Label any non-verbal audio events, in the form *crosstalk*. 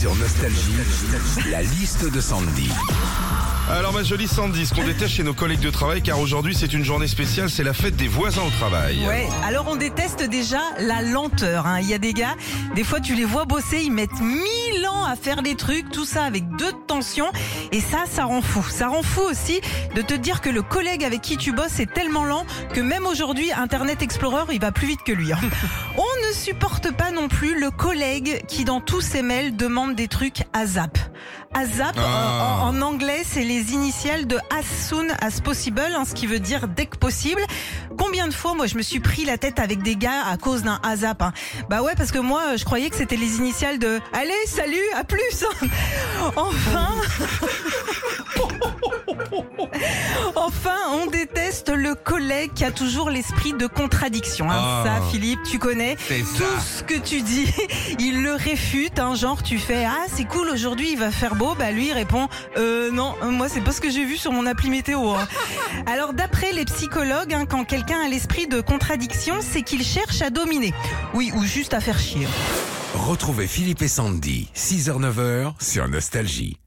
Sur Nostalgie, la liste de Sandy. Alors ma jolie Sandy, ce qu'on déteste chez nos collègues de travail, car aujourd'hui c'est une journée spéciale, c'est la fête des voisins au travail. Ouais, alors on déteste déjà la lenteur. hein. Il y a des gars, des fois tu les vois bosser, ils mettent mille ans à faire des trucs, tout ça avec deux tensions. Et ça, ça rend fou. Ça rend fou aussi de te dire que le collègue avec qui tu bosses est tellement lent que même aujourd'hui, Internet Explorer, il va plus vite que lui. hein. On ne supporte pas non plus le collègue qui dans tous ses mails demande des trucs. À zap, Ah. en, en anglais, c'est les initiales de as soon as possible, hein, ce qui veut dire dès que possible. Combien de fois, moi, je me suis pris la tête avec des gars à cause d'un ASAP hein. Bah ouais, parce que moi, je croyais que c'était les initiales de Allez, salut, à plus *laughs* Enfin *laughs* Enfin, on déteste le collègue qui a toujours l'esprit de contradiction. hein. Ah. Ça, Philippe, tu connais. Tout ce que tu dis, *laughs* il le réfute. hein. genre, tu fais Ah, c'est cool, aujourd'hui il va faire beau. Bah lui, il répond Euh, non, moi, c'est pas ce que j'ai vu sur mon appli météo. hein. *laughs* Alors, d'après les psychologues, quand quelqu'un a l'esprit de contradiction, c'est qu'il cherche à dominer. Oui, ou juste à faire chier. Retrouvez Philippe et Sandy, 6h-9h sur Nostalgie.